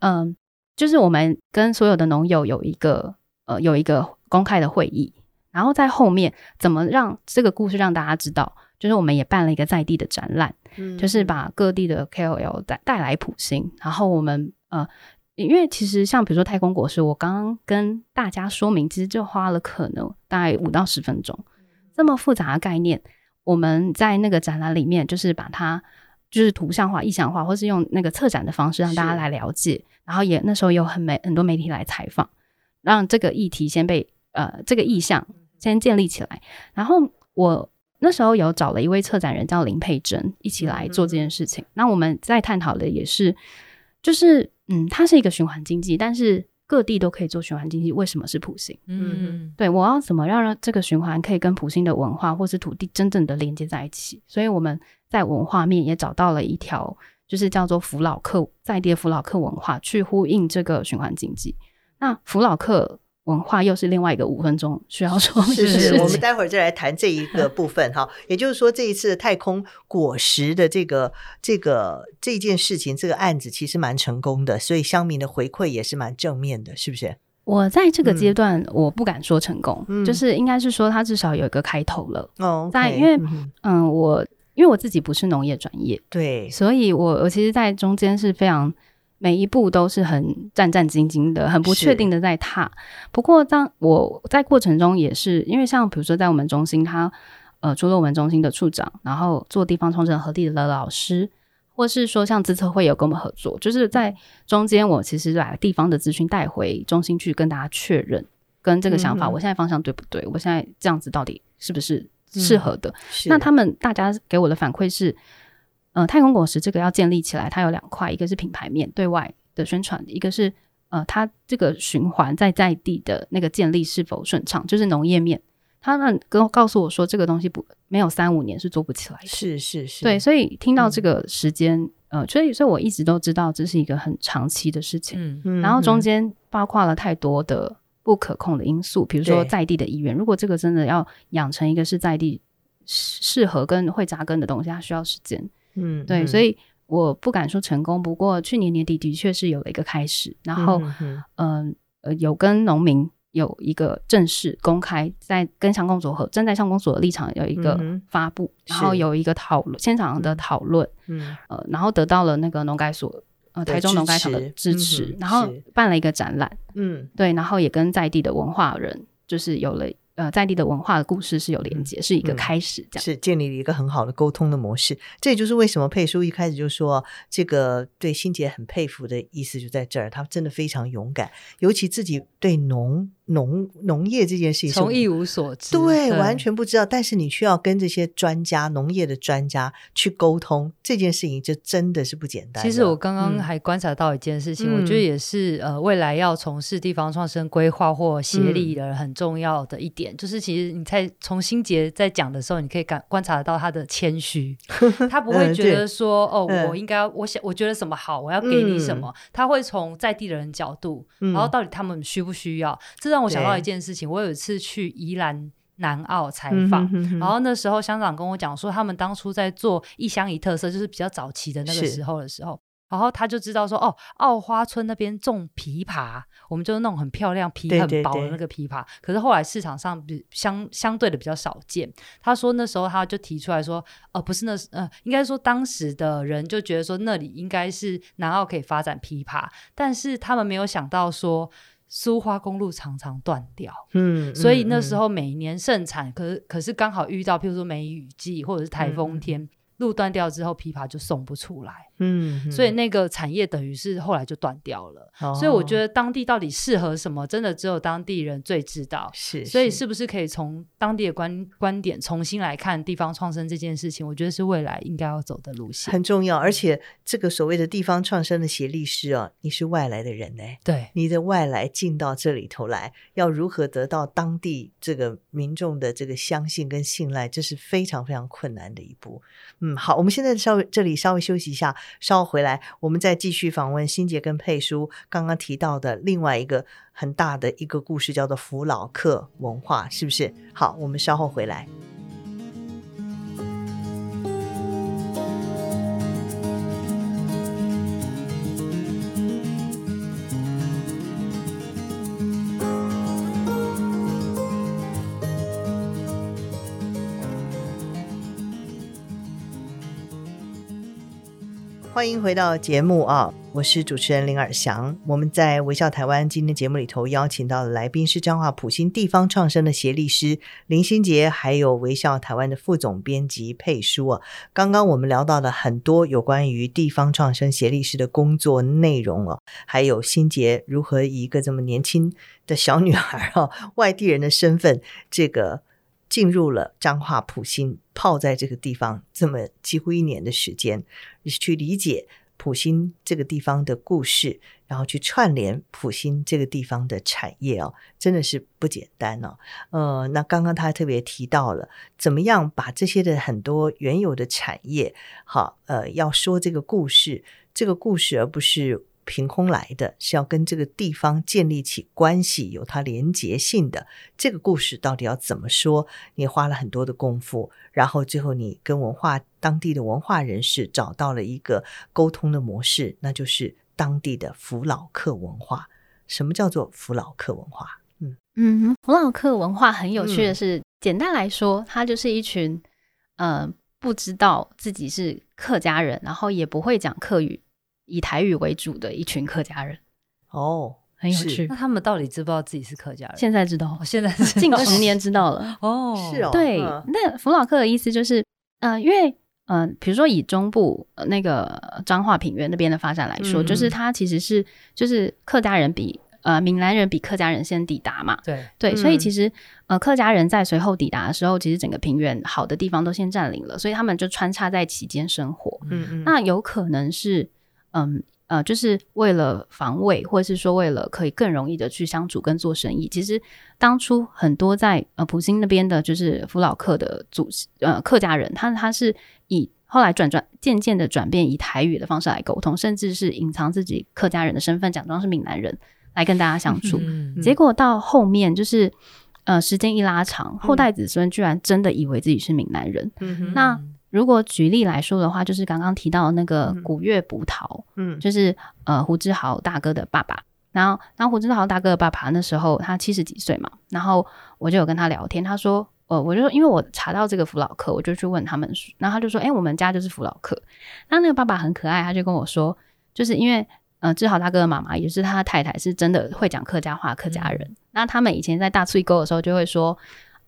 嗯，就是我们跟所有的农友有一个呃有一个公开的会议，然后在后面怎么让这个故事让大家知道，就是我们也办了一个在地的展览，嗯，就是把各地的 KOL 带带来普星，然后我们呃，因为其实像比如说太空果实，我刚刚跟大家说明，其实就花了可能大概五到十分钟，这么复杂的概念，我们在那个展览里面就是把它。就是图像化、意象化，或是用那个策展的方式让大家来了解，然后也那时候有很媒很多媒体来采访，让这个议题先被呃这个意象先建立起来。然后我那时候有找了一位策展人叫林佩珍一起来做这件事情。嗯、那我们在探讨的也是，就是嗯，它是一个循环经济，但是各地都可以做循环经济，为什么是普星？嗯，对，我要怎么让这个循环可以跟普星的文化或是土地真正的连接在一起？所以我们。在文化面也找到了一条，就是叫做福老客在地福老客文化，去呼应这个循环经济。那福老客文化又是另外一个五分钟需要说。是是，我们待会儿再来谈这一个 *laughs* 部分哈。也就是说，这一次太空果实的这个这个这件事情，这个案子其实蛮成功的，所以乡民的回馈也是蛮正面的，是不是？我在这个阶段，我不敢说成功，嗯、就是应该是说它至少有一个开头了。哦，在因为嗯，嗯，我。因为我自己不是农业专业，对，所以我我其实，在中间是非常每一步都是很战战兢兢的，很不确定的在踏。不过，当我在过程中也是，因为像比如说，在我们中心，他呃，除了我们中心的处长，然后做地方创生合力的老师，或是说像资策会有跟我们合作，就是在中间，我其实把地方的资讯带回中心去跟大家确认，跟这个想法，嗯、我现在方向对不对？我现在这样子到底是不是？适合的，嗯、那他们大家给我的反馈是，呃，太空果实这个要建立起来，它有两块，一个是品牌面对外的宣传，一个是呃，它这个循环在在地的那个建立是否顺畅，就是农业面。他们跟告诉我说，这个东西不没有三五年是做不起来的，是是是，对，所以听到这个时间，嗯、呃，所以所以我一直都知道这是一个很长期的事情，嗯嗯，然后中间包括了太多的。不可控的因素，比如说在地的意愿。如果这个真的要养成一个是在地适合跟会扎根的东西，它需要时间。嗯，对，嗯、所以我不敢说成功。不过去年年底的确是有了一个开始，然后嗯呃，呃有跟农民有一个正式公开，在跟乡公所和站在乡公所的立场有一个发布，嗯、然后有一个讨论现场的讨论，嗯。呃，然后得到了那个农改所。呃，台中农改场的支持，支持嗯、然后办了一个展览，嗯，对，然后也跟在地的文化人，就是有了呃在地的文化的故事是有连接，嗯、是一个开始，这样、嗯、是建立了一个很好的沟通的模式。这也就是为什么佩叔一开始就说这个对心姐很佩服的意思就在这儿，他真的非常勇敢，尤其自己对农农农业这件事情，从一无所知，对，完全不知道。但是你需要跟这些专家、农业的专家去沟通这件事情，就真的是不简单。其实我刚刚还观察到一件事情，嗯、我觉得也是呃，未来要从事地方创生规划或协力的很重要的一点，嗯、就是其实你在从心杰在讲的时候，你可以感观察得到他的谦虚，*laughs* 他不会觉得说、嗯、哦，我应该我想我觉得什么好，我要给你什么，嗯、他会从在地的人角度，然后到底他们需不需要，嗯、这让我想到一件事情。我有一次去宜兰南澳采访，嗯、哼哼哼，然后那时候乡长跟我讲说，他们当初在做一乡一特色，就是比较早期的那个时候的时候。然后他就知道说，哦，澳花村那边种枇杷，我们就是那种很漂亮、皮很薄的那个枇杷。对对对，可是后来市场上比相相对的比较少见。他说那时候他就提出来说，呃，不是那，呃，应该说当时的人就觉得说那里应该是南澳可以发展枇杷，但是他们没有想到说苏花公路常常断掉，嗯，所以那时候每年盛产，可是可是刚好遇到，譬如说梅雨季或者是台风天。嗯路断掉之后，枇杷就送不出来，嗯，嗯，所以那个产业等于是后来就断掉了。哦、所以我觉得当地到底适合什么，真的只有当地人最知道。是，是，所以是不是可以从当地的观观点重新来看地方创生这件事情？我觉得是未来应该要走的路线，很重要。而且这个所谓的地方创生的协力师啊，你是外来的人呢，对，你的外来进到这里头来，要如何得到当地这个民众的这个相信跟信赖，这是非常非常困难的一步。嗯，好，我们现在稍微这里稍微休息一下，稍后回来，我们再继续访问新杰跟佩叔刚刚提到的另外一个很大的一个故事，叫做福老客文化，是不是？好，我们稍后回来。欢迎回到节目啊！我是主持人林尔祥。我们在微笑台湾今天节目里头邀请到的来宾是彰化埔心地方创生的协力师林心杰，还有微笑台湾的副总编辑佩书啊。刚刚我们聊到了很多有关于地方创生协力师的工作内容哦，还有心洁如何以一个这么年轻的小女孩啊，外地人的身份，这个。进入了彰化埔心，泡在这个地方这么几乎一年的时间，去理解埔心这个地方的故事，然后去串联埔心这个地方的产业哦，真的是不简单哦。呃，那刚刚他还特别提到了，怎么样把这些的很多原有的产业，好，呃，要说这个故事，这个故事而不是。凭空来的，是要跟这个地方建立起关系，有它连结性的。这个故事到底要怎么说？你花了很多的功夫，然后最后你跟文化当地的文化人士找到了一个沟通的模式，那就是当地的福老客文化。什么叫做福老客文化？嗯嗯，福老客文化很有趣的是，嗯、简单来说，它就是一群呃不知道自己是客家人，然后也不会讲客语。以台语为主的一群客家人哦，很有趣。那他们到底知不知道自己是客家人？现在知道，现在 *laughs* 近十年知道了哦。*laughs* 是哦，对。那弗老克的意思就是，呃，因为呃，比如说以中部那个彰化平原那边的发展来说，就是它其实是就是客家人比呃闽南人比客家人先抵达嘛。对对，所以其实呃客家人在随后抵达的时候，其实整个平原好的地方都先占领了，所以他们就穿插在其间生活。嗯嗯，那有可能是。嗯呃，就是为了防卫，或者是说为了可以更容易的去相处跟做生意。其实当初很多在呃普星那边的，就是福老客的组呃客家人，他他是以后来转转渐渐的转变以台语的方式来沟通，甚至是隐藏自己客家人的身份，假装是闽南人来跟大家相处。嗯嗯、结果到后面就是呃时间一拉长，后代子孙居然真的以为自己是闽南人。嗯、那如果举例来说的话，就是刚刚提到的那个古月葡萄，嗯，就是呃胡志豪大哥的爸爸。然后，然后胡志豪大哥的爸爸那时候他七十几岁嘛，然后我就有跟他聊天，他说，呃，我就说因为我查到这个福老客，我就去问他们，然后他就说，哎，我们家就是福老客。那那个爸爸很可爱，他就跟我说，就是因为呃志豪大哥的妈妈也是他的太太，是真的会讲客家话，客家人。嗯、那他们以前在大翠沟的时候就会说。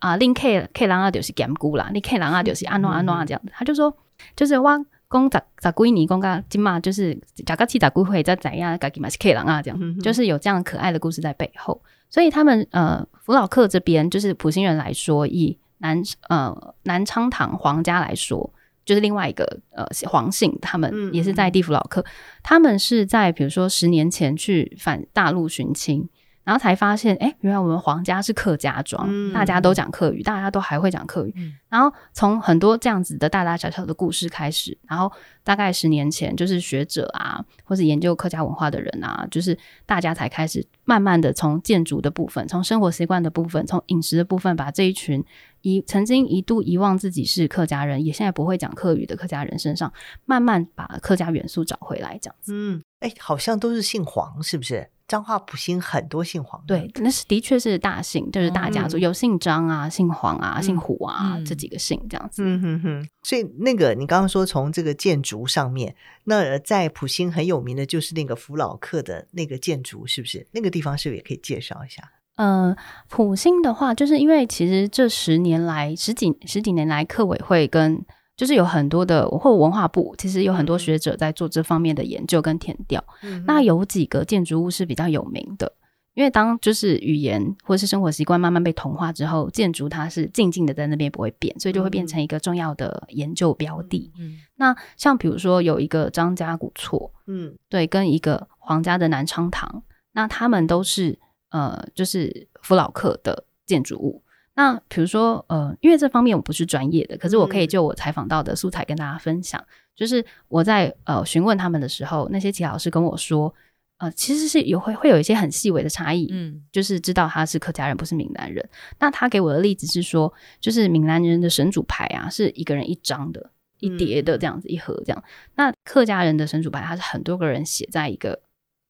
啊，恁客客人啊，就是咸菇啦，你客人啊，就是安诺安诺啊，这样子。他就说，就是我讲咋咋归你讲噶今嘛，就是假个气咋归会在怎样，嘎吉嘛是 K 狼啊，这样、嗯、就是有这样可爱的故事在背后。所以他们呃，福老克这边就是普星人来说，以南呃南昌堂皇家来说，就是另外一个呃黄姓，他们也是在地府老客，嗯嗯他们是在比如说十年前去返大陆寻亲。然后才发现，哎，原来我们皇家是客家庄，嗯、大家都讲客语，大家都还会讲客语。嗯、然后从很多这样子的大大小小的故事开始，然后大概十年前，就是学者啊，或是研究客家文化的人啊，就是大家才开始慢慢的从建筑的部分，从生活习惯的部分，从饮食的部分，把这一群一曾经一度遗忘自己是客家人，也现在不会讲客语的客家人身上，慢慢把客家元素找回来，这样子。嗯，哎，好像都是姓黄，是不是？彰化普兴很多姓黄，对，那是的确是大姓，就是大家族，嗯、有姓张啊、姓黄啊、嗯、姓胡啊、嗯、这几个姓这样子。嗯哼哼。所以那个你刚刚说从这个建筑上面，那在普兴很有名的就是那个福老客的那个建筑，是不是？那个地方是不是也可以介绍一下？呃，普兴的话，就是因为其实这十年来十几十几年来，客委会跟就是有很多的，或文化部其实有很多学者在做这方面的研究跟填调。嗯、那有几个建筑物是比较有名的，因为当就是语言或是生活习惯慢慢被同化之后，建筑它是静静的在那边不会变，所以就会变成一个重要的研究标的。嗯，那像比如说有一个张家古厝，嗯，对，跟一个皇家的南昌堂，那他们都是呃，就是福老克的建筑物。那比如说，呃，因为这方面我不是专业的，可是我可以就我采访到的素材跟大家分享。嗯、就是我在呃询问他们的时候，那些耆老师跟我说，呃，其实是有会会有一些很细微的差异，嗯，就是知道他是客家人，不是闽南人。那他给我的例子是说，就是闽南人的神主牌啊，是一个人一张的，一叠的这样子，一盒这样。那客家人的神主牌，它是很多个人写在一个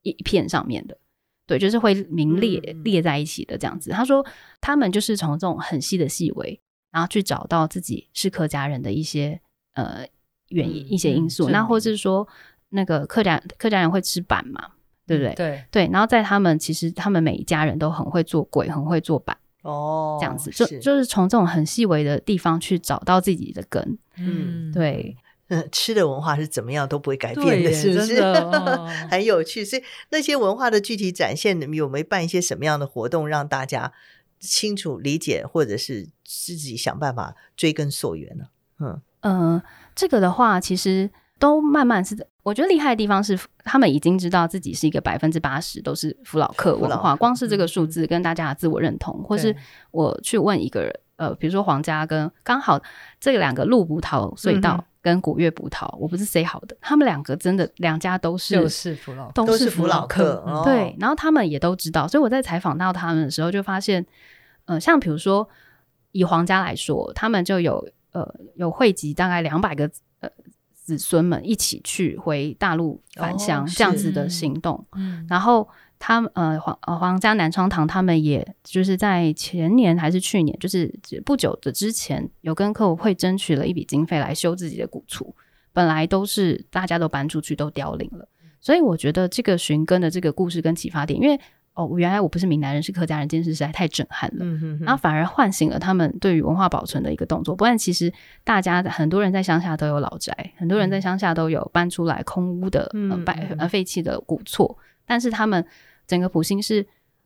一片上面的。对，就是会名列列在一起的这样子。嗯、他说，他们就是从这种很细的细微，然后去找到自己是客家人的一些呃原因、嗯、一些因素。嗯、那或者是说，那个客家客家人会吃板嘛，对不对？对对。然后在他们其实他们每一家人都很会做鬼，很会做板哦，这样子就是就是从这种很细微的地方去找到自己的根。嗯，对。嗯，*laughs* 吃的文化是怎么样都不会改变的，是不是？*laughs* 哦、很有趣。所以那些文化的具体展现，你们有没有办一些什么样的活动，让大家清楚理解，或者是自己想办法追根溯源呢？嗯嗯、呃，这个的话，其实都慢慢是，我觉得厉害的地方是，他们已经知道自己是一个百分之八十都是弗老客文化，光是这个数字跟大家的自我认同，嗯、或是我去问一个人，呃，比如说皇家跟刚好这两个路葡萄隧道。嗯跟古月葡萄，我不是 say 好的，他们两个真的两家都是就是福老都是福老客，老客对，然后他们也都知道，所以我在采访到他们的时候就发现，呃，像比如说以皇家来说，他们就有呃有汇集大概两百个呃子孙们一起去回大陆返乡这样子的行动，嗯，然后。他们呃皇呃皇家南昌堂，他们也就是在前年还是去年，就是不久的之前，有跟客户会争取了一笔经费来修自己的古厝。本来都是大家都搬出去都凋零了，所以我觉得这个寻根的这个故事跟启发点，因为哦原来我不是闽南人，是客家人，这件事实在太震撼了。嗯哼哼，然后反而唤醒了他们对于文化保存的一个动作。不然其实大家很多人在乡下都有老宅，很多人在乡下都有搬出来空屋的呃摆呃废弃的古厝，但是他们。整个普星是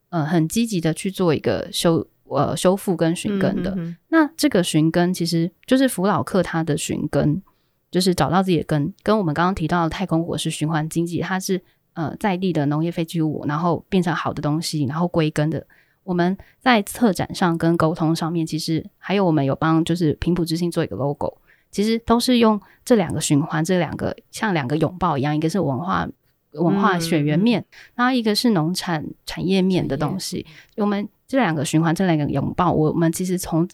呃很积极的去做一个修呃修复跟寻根的。嗯、哼哼，那这个寻根其实就是福老克他的寻根，就是找到自己的根，跟我们刚刚提到的太空果是循环经济，它是呃在地的农业废弃物，然后变成好的东西，然后归根的。我们在策展上跟沟通上面，其实还有我们有帮就是平埔之星做一个 logo，其实都是用这两个循环，这两个像两个拥抱一样，一个是文化。文化血缘面，嗯、然后一个是农产产业面的东西。我们这两个循环，这两个拥抱，我们其实从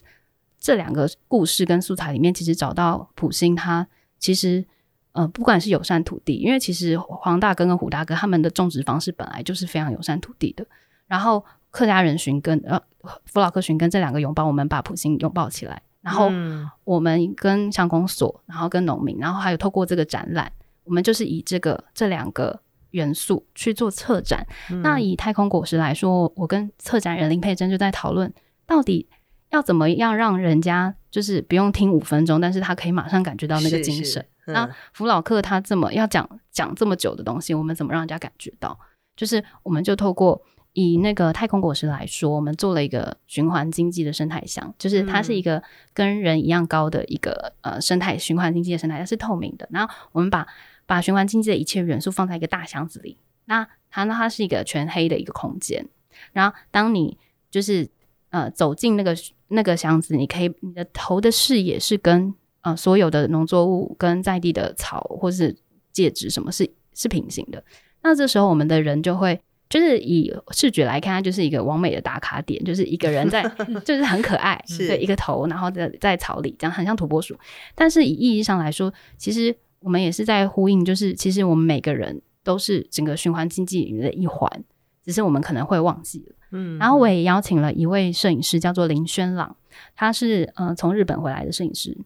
这两个故事跟素材里面，其实找到普星，它其实呃，不管是友善土地，因为其实黄大哥跟虎大哥他们的种植方式本来就是非常友善土地的。然后客家人寻根，呃，弗老克寻根这两个拥抱，我们把普星拥抱起来。然后我们跟乡公所，然后跟农民，然后还有透过这个展览，我们就是以这个这两个。元素去做策展，嗯、那以太空果实来说，我跟策展人林佩珍就在讨论，到底要怎么样让人家就是不用听五分钟，但是他可以马上感觉到那个精神。嗯、那弗老克他这么要讲讲这么久的东西，我们怎么让人家感觉到？就是我们就透过以那个太空果实来说，我们做了一个循环经济的生态箱，就是它是一个跟人一样高的一个呃生态循环经济的生态，它是透明的。然后我们把把循环经济的一切元素放在一个大箱子里，那它呢它是一个全黑的一个空间。然后当你就是呃走进那个那个箱子，你可以你的头的视野是跟呃所有的农作物跟在地的草或是介质什么是是平行的。那这时候我们的人就会就是以视觉来看，它就是一个完美的打卡点，就是一个人在 *laughs* 就是很可爱，对，一个头，然后在在草里这样很像土拨鼠。但是以意义上来说，其实我们也是在呼应，就是其实我们每个人都是整个循环经济里面的一环，只是我们可能会忘记了。嗯，然后我也邀请了一位摄影师，叫做林轩朗，他是嗯、呃、从日本回来的摄影师。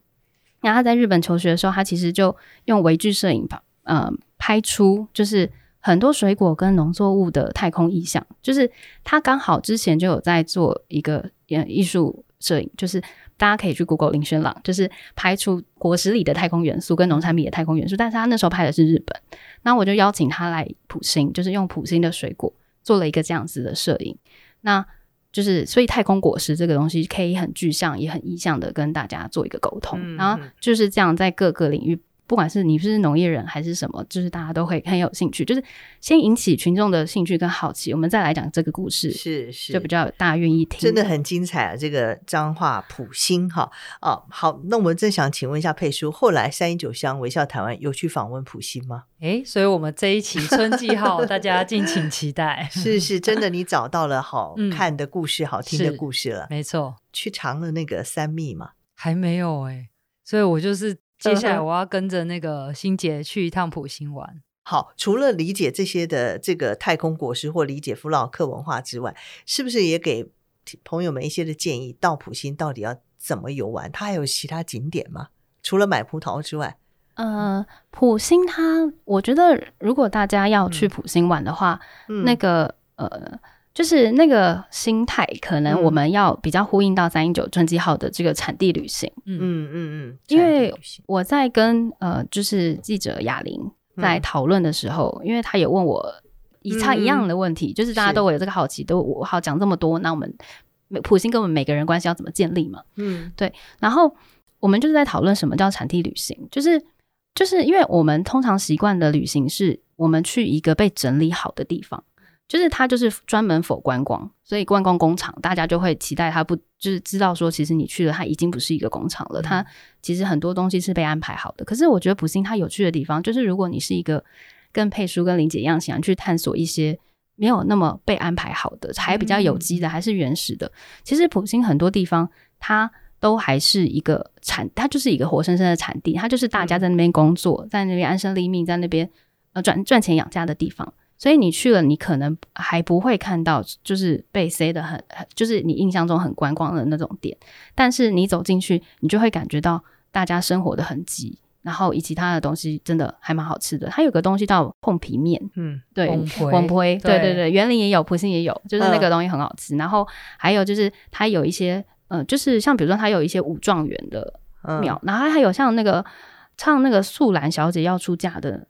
然后他在日本求学的时候，他其实就用微距摄影吧呃拍出就是。很多水果跟农作物的太空意象，就是他刚好之前就有在做一个艺术摄影，就是大家可以去 Google 林轩朗，就是拍出果实里的太空元素跟农产品的太空元素。但是他那时候拍的是日本，那我就邀请他来普星，就是用普星的水果做了一个这样子的摄影。那就是所以太空果实这个东西可以很具象也很意象的跟大家做一个沟通，嗯、然后就是这样在各个领域。不管是你是农业人还是什么，就是大家都会很有兴趣，就是先引起群众的兴趣跟好奇，我们再来讲这个故事，是是，就比较大家愿意听，真的很精彩啊！这个彰化普星哈哦，好，那我们正想请问一下佩叔，后来三一九乡微笑台湾有去访问普星吗？哎，所以我们这一期春季号，大家敬请期待。*laughs* 是是，真的，你找到了好看的故事、嗯、好听的故事了，没错。去尝了那个三蜜吗？还没有哎，所以我就是。接下来我要跟着那个欣洁去一趟普星玩。好，除了理解这些的这个太空果实或理解弗洛克文化之外，是不是也给朋友们一些的建议？到普星到底要怎么游玩？它还有其他景点吗？除了买葡萄之外，呃，普星它，我觉得如果大家要去普星玩的话，嗯、那个呃。就是那个心态，可能我们要比较呼应到三一九春季号的这个产地旅行。嗯嗯嗯，因为我在跟呃，就是记者雅玲在讨论的时候，嗯、因为他也问我一差一样的问题，嗯、就是大家都会有这个好奇，都我好讲这么多，那我们普星跟我们每个人关系要怎么建立嘛？嗯，对。然后我们就是在讨论什么叫产地旅行，就是就是因为我们通常习惯的旅行是我们去一个被整理好的地方。就是它就是专门 for 观光，所以观光工厂大家就会期待它不，就是知道说，其实你去了，它已经不是一个工厂了。它其实很多东西是被安排好的。可是我觉得普星它有趣的地方，就是如果你是一个跟佩叔跟林姐一样，喜欢去探索一些没有那么被安排好的，还比较有机的，还是原始的。其实普星很多地方它都还是一个产，它就是一个活生生的产地，它就是大家在那边工作，在那边安身立命，在那边呃赚赚钱养家的地方。所以你去了，你可能还不会看到，就是被塞得很，就是你印象中很观光的那种点。但是你走进去，你就会感觉到大家生活的痕迹，然后以及它的东西真的还蛮好吃的。它有个东西叫碰皮面，嗯，对，碰皮，对对对，园林也有，普信也有，就是那个东西很好吃。嗯、然后还有就是它有一些，嗯、呃，就是像比如说它有一些武状元的庙，嗯、然后还有像那个。唱那个素兰小姐要出嫁的，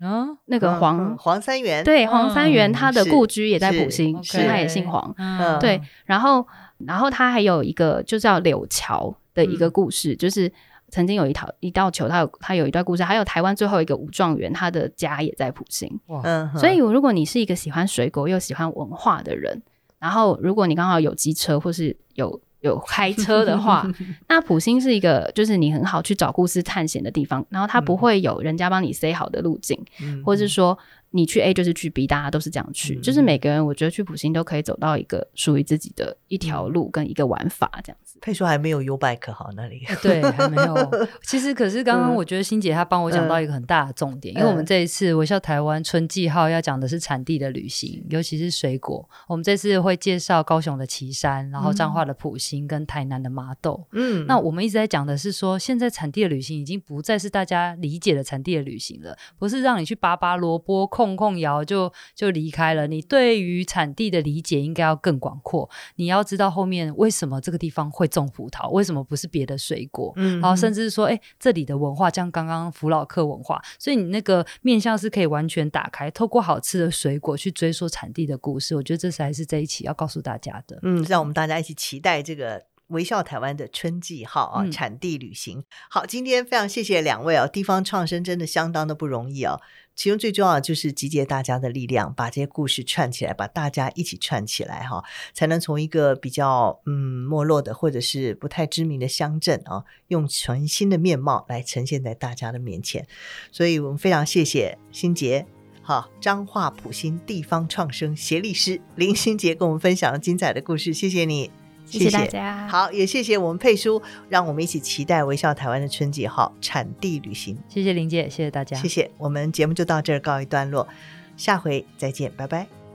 那个黄黄三元，对，黄三元他的故居也在埔心，是他也姓黄，对。然后，然后他还有一个就叫柳桥的一个故事，就是曾经有一条一道桥，他有他有一段故事。还有台湾最后一个武状元，他的家也在普兴。嗯，所以如果你是一个喜欢水果又喜欢文化的人，然后如果你刚好有机车或是有。有开车的话，*laughs* 那普星是一个就是你很好去找故事探险的地方，然后它不会有人家帮你塞好的路径，嗯、或者是说。你去 A 就是去 B，大家都是这样去，嗯、就是每个人我觉得去普星都可以走到一个属于自己的一条路跟一个玩法这样子。佩书还没有 YouBike 好那里，对，还没有。*laughs* 其实可是刚刚我觉得欣姐她帮我讲到一个很大的重点，嗯、因为我们这一次微笑台湾春季号要讲的是产地的旅行，尤其是水果。我们这次会介绍高雄的旗山，然后彰化的埔心跟台南的麻豆。嗯，那我们一直在讲的是说，现在产地的旅行已经不再是大家理解的产地的旅行了，不是让你去拔拔萝卜控控窑就就离开了。你对于产地的理解应该要更广阔，你要要知道后面为什么这个地方会种葡萄，为什么不是别的水果，嗯，然后甚至是说，哎，这里的文化像刚刚弗老克文化，所以你那个面向是可以完全打开，透过好吃的水果去追溯产地的故事。我觉得这才是这一期要告诉大家的。嗯，让我们大家一起期待这个。微笑台湾的春季号啊，产地旅行。嗯、好，今天非常谢谢两位哦，地方创生真的相当的不容易哦。其中最重要的就是集结大家的力量，把这些故事串起来，把大家一起串起来哈，才能从一个比较嗯没落的或者是不太知名的乡镇啊，用全新的面貌来呈现在大家的面前。所以我们非常谢谢心杰，好，彰化埔心地方创生协力师林心杰跟我们分享了精彩的故事，谢谢你。谢谢大家，好，也谢谢我们佩叔，让我们一起期待微笑台湾的春季号产地旅行。谢谢玲姐，谢谢大家，谢谢。我们节目就到这儿告一段落，下回再见，拜拜。